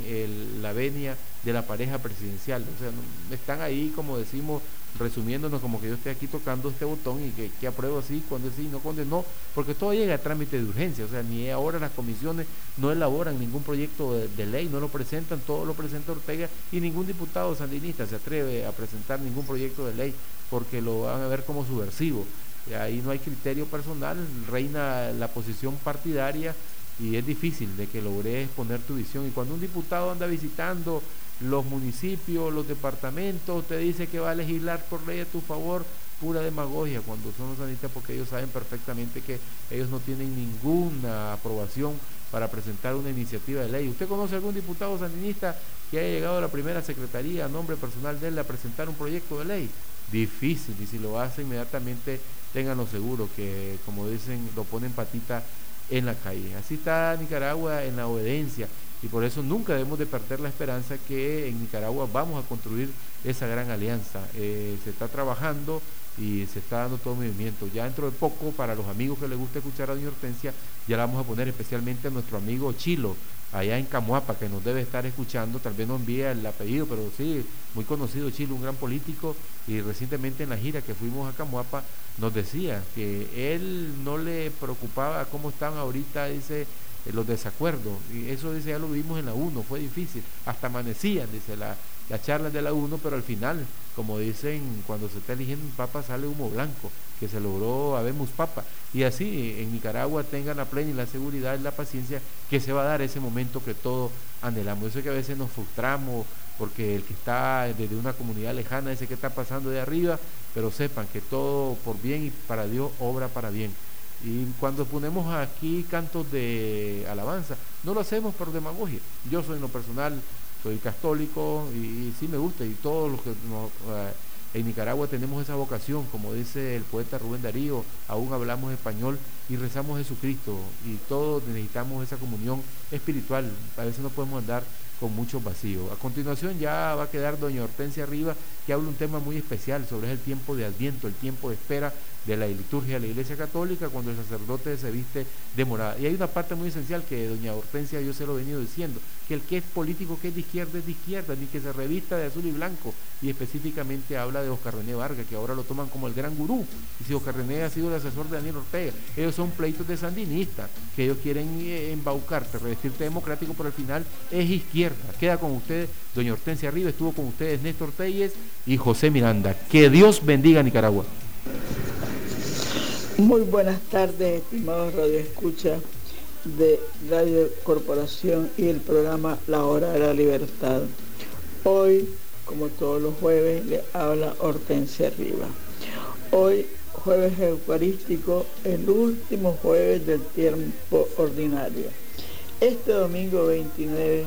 la venia de la pareja presidencial, o sea, están ahí como decimos resumiéndonos como que yo esté aquí tocando este botón y que, que apruebo así, cuando sí, no, cuando no, porque todo llega a trámite de urgencia, o sea, ni ahora las comisiones no elaboran ningún proyecto de, ley, no lo presentan, todo lo presenta Ortega y ningún diputado sandinista se atreve a presentar ningún proyecto de ley porque lo van a ver como subversivo. Ahí no hay criterio personal, reina la posición partidaria y es difícil de que logres poner tu visión. Y cuando un diputado anda visitando los municipios, los departamentos, te dice que va a legislar por ley a tu favor, pura demagogia cuando son los sanitas porque ellos saben perfectamente que ellos no tienen ninguna aprobación para presentar una iniciativa de ley. ¿Usted conoce algún diputado sandinista que haya llegado a la primera secretaría a nombre personal de él a presentar un proyecto de ley? Difícil, y si lo hace inmediatamente tenganlo seguro que, como dicen, lo ponen patita en la calle. Así está Nicaragua en la obediencia y por eso nunca debemos de perder la esperanza que en Nicaragua vamos a construir esa gran alianza. Eh, se está trabajando y se está dando todo movimiento. Ya dentro de poco, para los amigos que les gusta escuchar a Doña Hortensia, ya la vamos a poner especialmente a nuestro amigo Chilo, allá en Camuapa, que nos debe estar escuchando, tal vez no envía el apellido, pero sí, muy conocido Chilo, un gran político, y recientemente en la gira que fuimos a Camuapa, nos decía que él no le preocupaba cómo están ahorita, dice, los desacuerdos, y eso dice, ya lo vimos en la 1, fue difícil, hasta amanecían, dice la, la charla de la 1, pero al final, como dicen, cuando se está eligiendo un papa sale humo blanco, que se logró habemos papa, y así en Nicaragua tengan la plena y la seguridad y la paciencia que se va a dar ese momento que todos anhelamos, eso es que a veces nos frustramos, porque el que está desde una comunidad lejana dice que está pasando de arriba, pero sepan que todo por bien y para Dios obra para bien. Y cuando ponemos aquí cantos de alabanza, no lo hacemos por demagogia. Yo soy en lo personal, soy católico y, sí me gusta y todos los que eh, En Nicaragua tenemos esa vocación, como dice el poeta Rubén Darío, aún hablamos español y rezamos Jesucristo y todos necesitamos esa comunión espiritual. A veces no podemos andar con mucho vacío. A continuación ya va a quedar doña Hortensia Arriba, que habla un tema muy especial sobre el tiempo de Adviento, el tiempo de espera de la liturgia de la Iglesia Católica cuando el sacerdote se viste de morada. Y hay una parte muy esencial que doña Hortensia yo se lo he venido diciendo, que el que es político que es de izquierda es de izquierda, ni que se revista de azul y blanco. Y específicamente habla de Oscar René Vargas, que ahora lo toman como el gran gurú. Y si Oscar René ha sido el asesor de Daniel Ortega, ellos son pleitos de sandinistas, que ellos quieren eh, embaucarte, revestirte democrático, pero al final es izquierda. Queda con ustedes, doña Hortensia Arriba, estuvo con ustedes Néstor Telles y José Miranda. Que Dios bendiga Nicaragua. Muy buenas tardes, estimados Radio Escucha de Radio Corporación y el programa La Hora de la Libertad. Hoy, como todos los jueves, le habla Hortensia Arriba. Hoy, jueves eucarístico, el último jueves del tiempo ordinario. Este domingo 29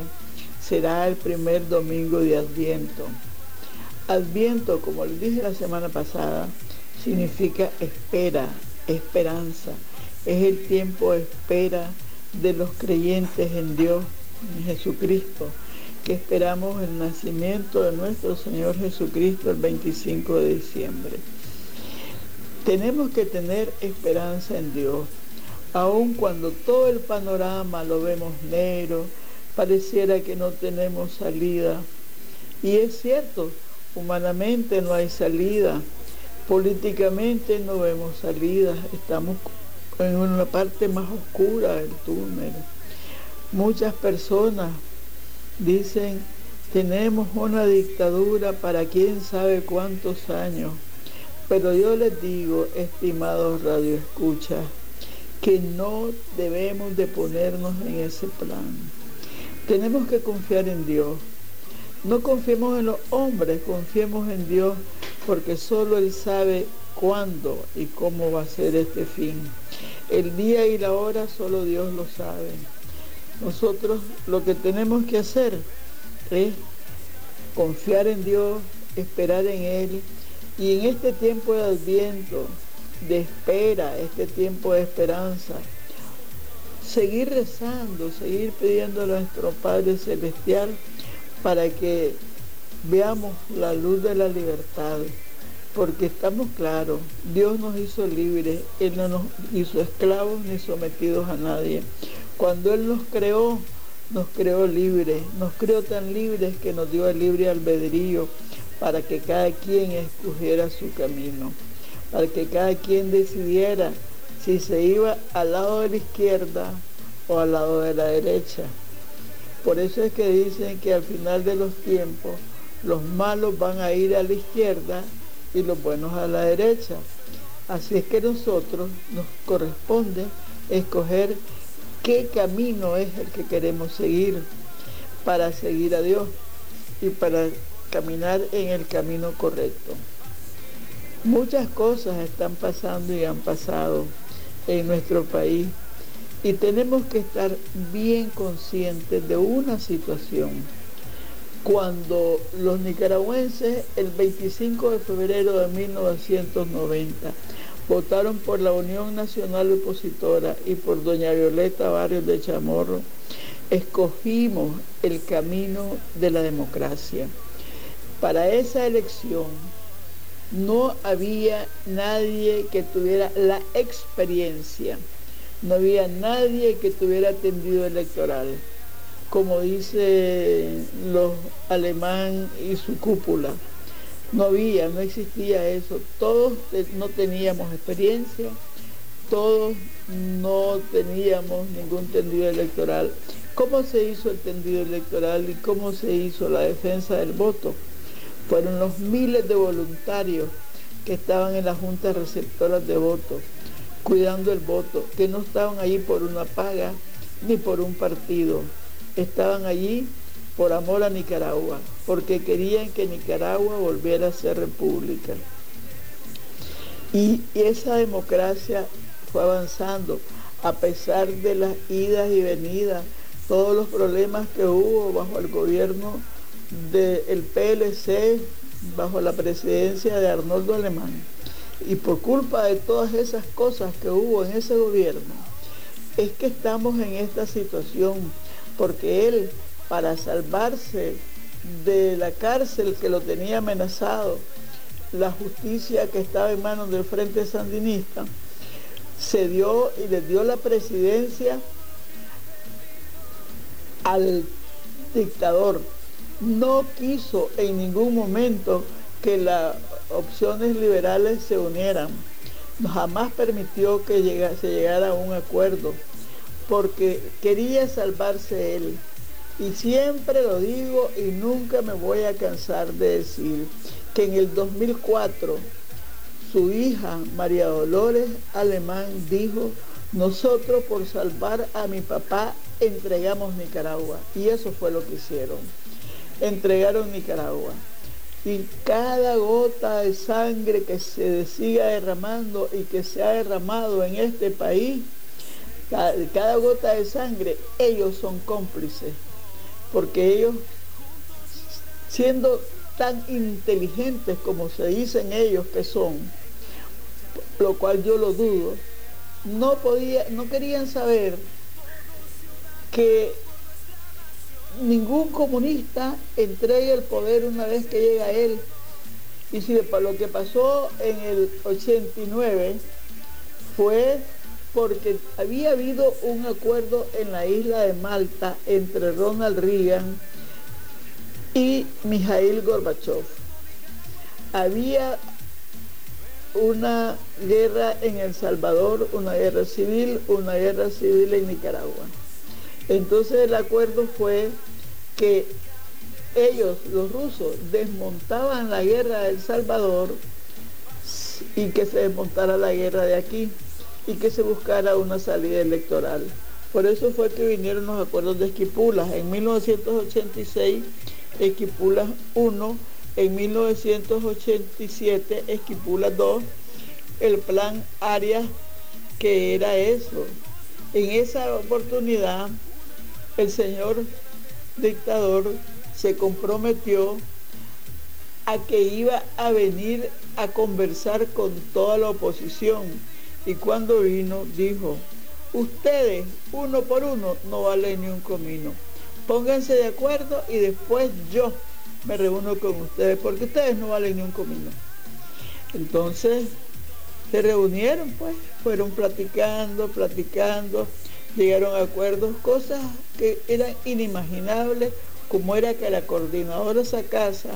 será el primer domingo de Adviento. Adviento, como les dije la semana pasada, significa espera, esperanza. Es el tiempo de espera de los creyentes en Dios, en Jesucristo, que esperamos el nacimiento de nuestro Señor Jesucristo el 25 de diciembre. Tenemos que tener esperanza en Dios, aun cuando todo el panorama lo vemos negro, pareciera que no tenemos salida. Y es cierto, humanamente no hay salida, Políticamente no vemos salida, estamos en una parte más oscura del túnel. Muchas personas dicen, tenemos una dictadura para quién sabe cuántos años. Pero yo les digo, estimados radioescuchas, que no debemos de ponernos en ese plan. Tenemos que confiar en Dios. No confiemos en los hombres, confiemos en Dios porque solo Él sabe cuándo y cómo va a ser este fin. El día y la hora solo Dios lo sabe. Nosotros lo que tenemos que hacer es confiar en Dios, esperar en Él y en este tiempo de adviento, de espera, este tiempo de esperanza, seguir rezando, seguir pidiendo a nuestro Padre Celestial para que veamos la luz de la libertad, porque estamos claros, Dios nos hizo libres, Él no nos hizo esclavos ni sometidos a nadie. Cuando Él nos creó, nos creó libres, nos creó tan libres que nos dio el libre albedrío para que cada quien escogiera su camino, para que cada quien decidiera si se iba al lado de la izquierda o al lado de la derecha. Por eso es que dicen que al final de los tiempos los malos van a ir a la izquierda y los buenos a la derecha. Así es que nosotros nos corresponde escoger qué camino es el que queremos seguir para seguir a Dios y para caminar en el camino correcto. Muchas cosas están pasando y han pasado en nuestro país y tenemos que estar bien conscientes de una situación cuando los nicaragüenses el 25 de febrero de 1990 votaron por la Unión Nacional Opositora y por doña Violeta Barrios de Chamorro, escogimos el camino de la democracia. Para esa elección no había nadie que tuviera la experiencia, no había nadie que tuviera tendido electoral como dice los alemán y su cúpula. No había, no existía eso. Todos no teníamos experiencia, todos no teníamos ningún tendido electoral. ¿Cómo se hizo el tendido electoral y cómo se hizo la defensa del voto? Fueron los miles de voluntarios que estaban en las juntas receptoras de voto, cuidando el voto, que no estaban allí por una paga ni por un partido, estaban allí por amor a Nicaragua, porque querían que Nicaragua volviera a ser república. Y esa democracia fue avanzando a pesar de las idas y venidas, todos los problemas que hubo bajo el gobierno del PLC bajo la presidencia de Arnoldo Alemán. Y por culpa de todas esas cosas que hubo en ese gobierno, es que estamos en esta situación, porque él, para salvarse de la cárcel que lo tenía amenazado, la justicia que estaba en manos del Frente Sandinista, se dio y le dio la presidencia al dictador. No quiso en ningún momento que las opciones liberales se unieran. Jamás permitió que se llegara a un acuerdo, porque quería salvarse él. Y siempre lo digo y nunca me voy a cansar de decir que en el 2004 su hija María Dolores Alemán dijo, nosotros por salvar a mi papá entregamos Nicaragua. Y eso fue lo que hicieron. Entregaron Nicaragua. Y cada gota de sangre que se siga derramando y que se ha derramado en este país, cada, gota de sangre, ellos son cómplices. Porque ellos, siendo tan inteligentes como se dicen ellos que son, lo cual yo lo dudo, no podía, no querían saber que ningún comunista entregue el poder una vez que llega a él. Y si lo que pasó en el 89 fue porque había habido un acuerdo en la isla de Malta entre Ronald Reagan y Mikhail Gorbachev. Había una guerra en El Salvador, una guerra civil, una guerra civil en Nicaragua. Entonces el acuerdo fue que ellos, los rusos, desmontaban la guerra de El Salvador y que se desmontara la guerra de aquí y que se buscara una salida electoral. Por eso fue que vinieron los acuerdos de Esquipulas. En 1986, Esquipulas 1 en 1987 Esquipula 2 el plan Arias que era eso. En esa oportunidad el señor dictador se comprometió a que iba a venir a conversar con toda la oposición y cuando vino dijo, ustedes uno por uno no valen ni un comino, pónganse de acuerdo y después yo me reúno con ustedes, porque ustedes no valen ni un comino. Entonces se reunieron, pues, fueron platicando, platicando, llegaron a acuerdos, cosas que eran inimaginables, como era que la coordinadora esa casa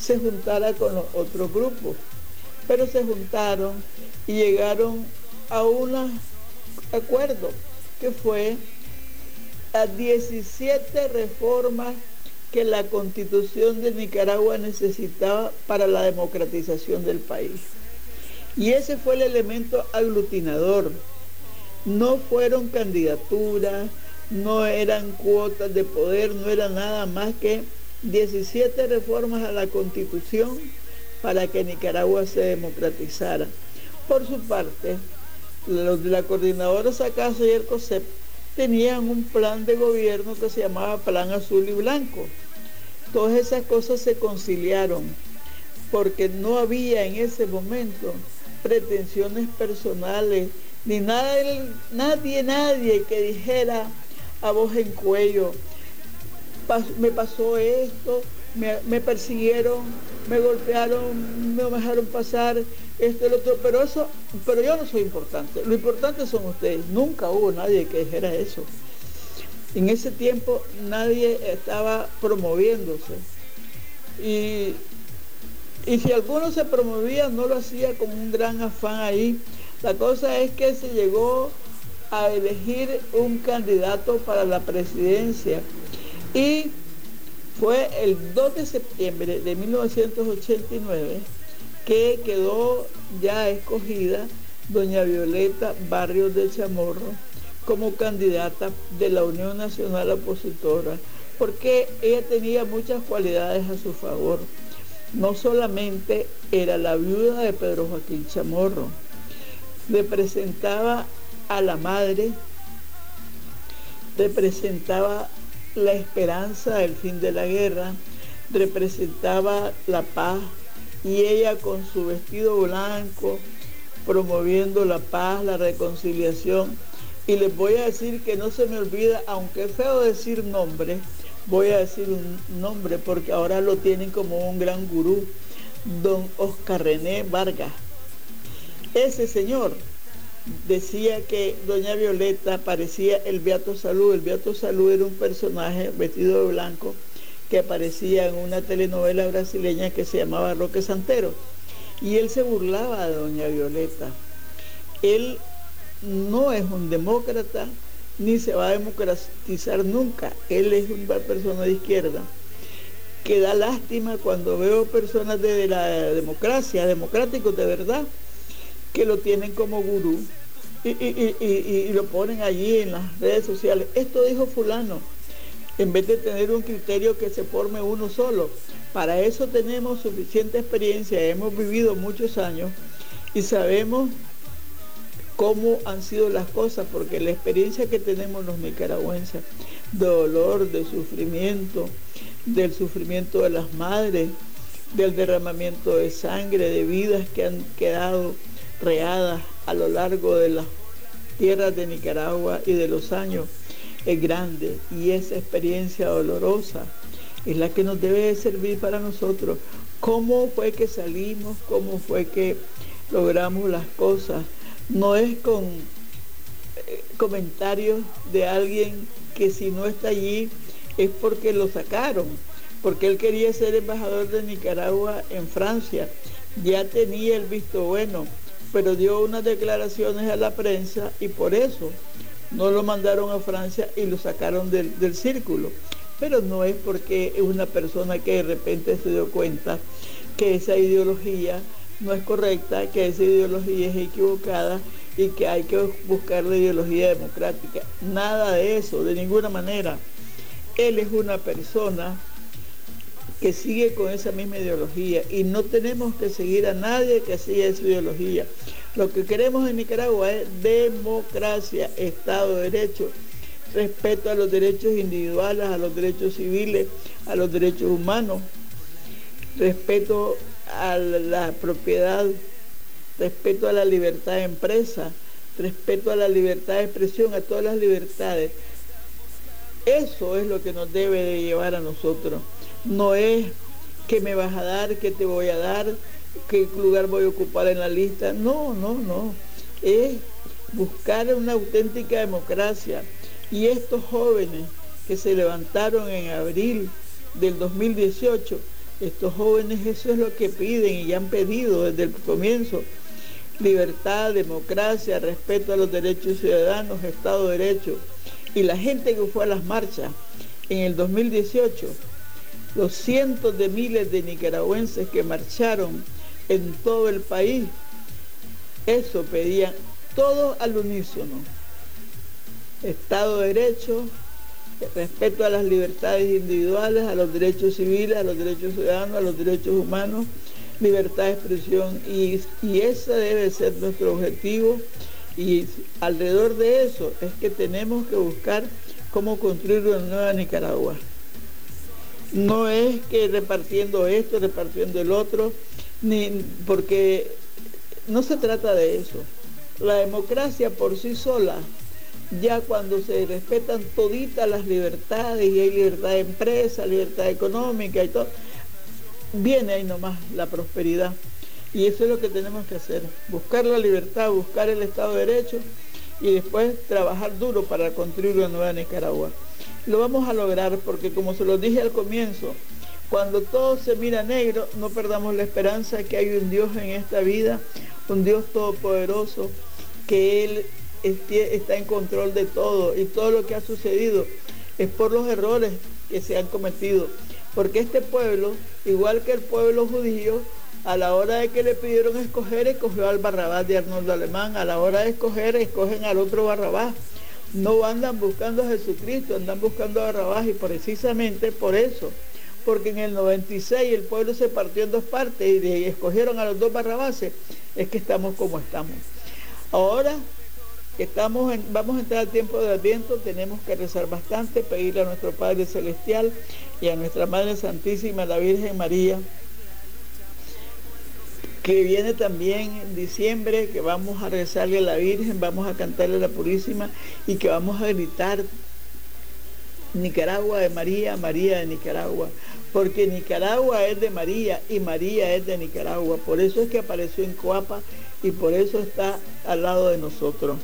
se juntara con los otros grupos. Pero se juntaron y llegaron a un acuerdo que fue a 17 reformas que la constitución de Nicaragua necesitaba para la democratización del país. Y ese fue el elemento aglutinador. No fueron candidaturas, no eran cuotas de poder, no era nada más que 17 reformas a la constitución para que Nicaragua se democratizara. Por su parte, los de la coordinadora Sacasa y el COSEP tenían un plan de gobierno que se llamaba Plan Azul y Blanco. Todas esas cosas se conciliaron porque no había en ese momento pretensiones personales, ni nada, nadie, nadie que dijera a voz en cuello, me pasó esto, me, persiguieron, me golpearon, me dejaron pasar, esto lo otro, pero eso, pero yo no soy importante, lo importante son ustedes, nunca hubo nadie que dijera eso. En ese tiempo nadie estaba promoviéndose. Y, y si alguno se promovía, no lo hacía con un gran afán ahí. La cosa es que se llegó a elegir un candidato para la presidencia. Y fue el 2 de septiembre de 1989 que quedó ya escogida doña Violeta Barrios de Chamorro como candidata de la Unión Nacional Opositora, porque ella tenía muchas cualidades a su favor. No solamente era la viuda de Pedro Joaquín Chamorro, representaba a la madre, representaba la esperanza del fin de la guerra, representaba la paz y ella con su vestido blanco promoviendo la paz, la reconciliación. Y les voy a decir que no se me olvida, aunque es feo decir nombre, voy a decir un nombre porque ahora lo tienen como un gran gurú, don Oscar René Vargas. Ese señor decía que doña Violeta parecía el Beato Salud. El Beato Salud era un personaje vestido de blanco que aparecía en una telenovela brasileña que se llamaba Roque Santero. Y él se burlaba de doña Violeta. Él no es un demócrata ni se va a democratizar nunca. Él es una persona de izquierda que da lástima cuando veo personas de la democracia, democráticos de verdad, que lo tienen como gurú y, lo ponen allí en las redes sociales. Esto dijo fulano, en vez de tener un criterio que se forme uno solo. Para eso tenemos suficiente experiencia, hemos vivido muchos años y sabemos cómo han sido las cosas, porque la experiencia que tenemos los nicaragüenses, de dolor, de sufrimiento, del sufrimiento de las madres, del derramamiento de sangre, de vidas que han quedado readas a lo largo de las tierras de Nicaragua y de los años es grande y esa experiencia dolorosa es la que nos debe servir para nosotros. ¿Cómo fue que salimos? ¿Cómo fue que logramos las cosas? No es con eh, comentarios de alguien que si no está allí es porque lo sacaron, porque él quería ser embajador de Nicaragua en Francia, ya tenía el visto bueno, pero dio unas declaraciones a la prensa y por eso no lo mandaron a Francia y lo sacaron del, del círculo. Pero no es porque es una persona que de repente se dio cuenta que esa ideología no es correcta, que esa ideología es equivocada y que hay que buscar la ideología democrática. Nada de eso, de ninguna manera. Él es una persona que sigue con esa misma ideología y no tenemos que seguir a nadie que siga esa ideología. Lo que queremos en Nicaragua es democracia, Estado de Derecho, respeto a los derechos individuales, a los derechos civiles, a los derechos humanos, respeto a la propiedad, respeto a la libertad de empresa, respeto a la libertad de expresión, a todas las libertades. Eso es lo que nos debe de llevar a nosotros no es que me vas a dar, que te voy a dar, qué lugar voy a ocupar en la lista. No, no, no. Es buscar una auténtica democracia. Y estos jóvenes que se levantaron en abril del 2018, estos jóvenes eso es lo que piden y han pedido desde el comienzo. Libertad, democracia, respeto a los derechos ciudadanos, Estado de Derecho. Y la gente que fue a las marchas en el 2018 los cientos de miles de nicaragüenses que marcharon en todo el país, eso pedían todos al unísono. Estado de Derecho, respeto a las libertades individuales, a los derechos civiles, a los derechos ciudadanos, a los derechos humanos, libertad de expresión y, y ese debe ser nuestro objetivo y alrededor de eso es que tenemos que buscar cómo construir una nueva Nicaragua. No es que repartiendo esto, repartiendo el otro, ni porque no se trata de eso. La democracia por sí sola, ya cuando se respetan toditas las libertades y hay libertad de empresa, libertad económica y todo, viene ahí nomás la prosperidad. Y eso es lo que tenemos que hacer, buscar la libertad, buscar el Estado de Derecho y después trabajar duro para construir una nueva Nicaragua lo vamos a lograr porque como se lo dije al comienzo, cuando todo se mira negro, no perdamos la esperanza que hay un Dios en esta vida, un Dios todopoderoso, que Él está en control de todo y todo lo que ha sucedido es por los errores que se han cometido. Porque este pueblo, igual que el pueblo judío, a la hora de que le pidieron escoger, escogió al Barrabás de Arnoldo Alemán, a la hora de escoger, escogen al otro Barrabás no andan buscando a Jesucristo, andan buscando a Barrabás y precisamente por eso, porque en el 96 el pueblo se partió en dos partes y, escogieron a los dos Barrabases, es que estamos como estamos. Ahora Estamos vamos a entrar al tiempo de Adviento, tenemos que rezar bastante, pedirle a nuestro Padre Celestial y a nuestra Madre Santísima, la Virgen María, que viene también en diciembre, que vamos a rezarle a la Virgen, vamos a cantarle a la Purísima y que vamos a gritar Nicaragua de María, María de Nicaragua, porque Nicaragua es de María y María es de Nicaragua. Por eso es que apareció en Coapa y por eso está al lado de nosotros.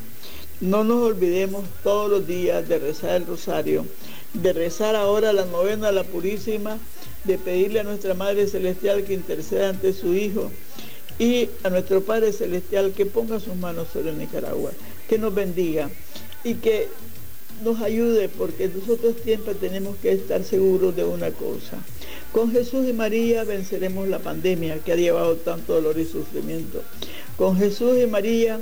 No nos olvidemos todos los días de rezar el rosario, de rezar ahora la novena a la Purísima, de pedirle a nuestra Madre Celestial que interceda ante su Hijo y a nuestro Padre Celestial que ponga sus manos sobre Nicaragua, que nos bendiga y que nos ayude porque nosotros siempre tenemos que estar seguros de una cosa. Con Jesús y María venceremos la pandemia que ha llevado tanto dolor y sufrimiento. Con Jesús y María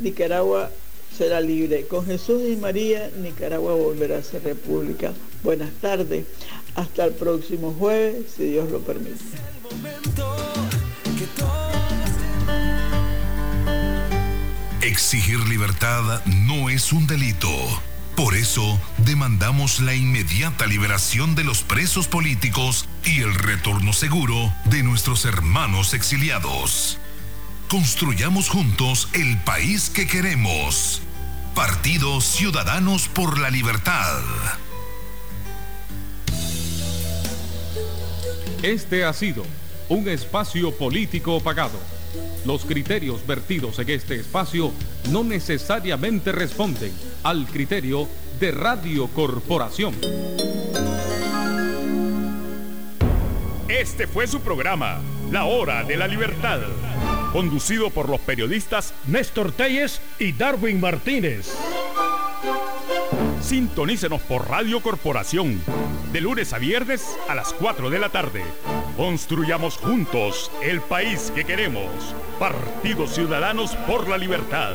Nicaragua será libre. Con Jesús y María Nicaragua volverá a ser república. Buenas tardes. Hasta el próximo jueves, si Dios lo permite. Exigir libertad no es un delito. Por eso demandamos la inmediata liberación de los presos políticos y el retorno seguro de nuestros hermanos exiliados. Construyamos juntos el país que queremos. Partido Ciudadanos por la Libertad. Este ha sido un espacio político pagado. Los criterios vertidos en este espacio no necesariamente responden al criterio de Radio Corporación. Este fue su programa, La Hora de la Libertad, conducido por los periodistas Néstor Telles y Darwin Martínez. Sintonícenos por Radio Corporación, de lunes a viernes a las 4 de la tarde. Construyamos juntos el país que queremos. Partidos Ciudadanos por la Libertad.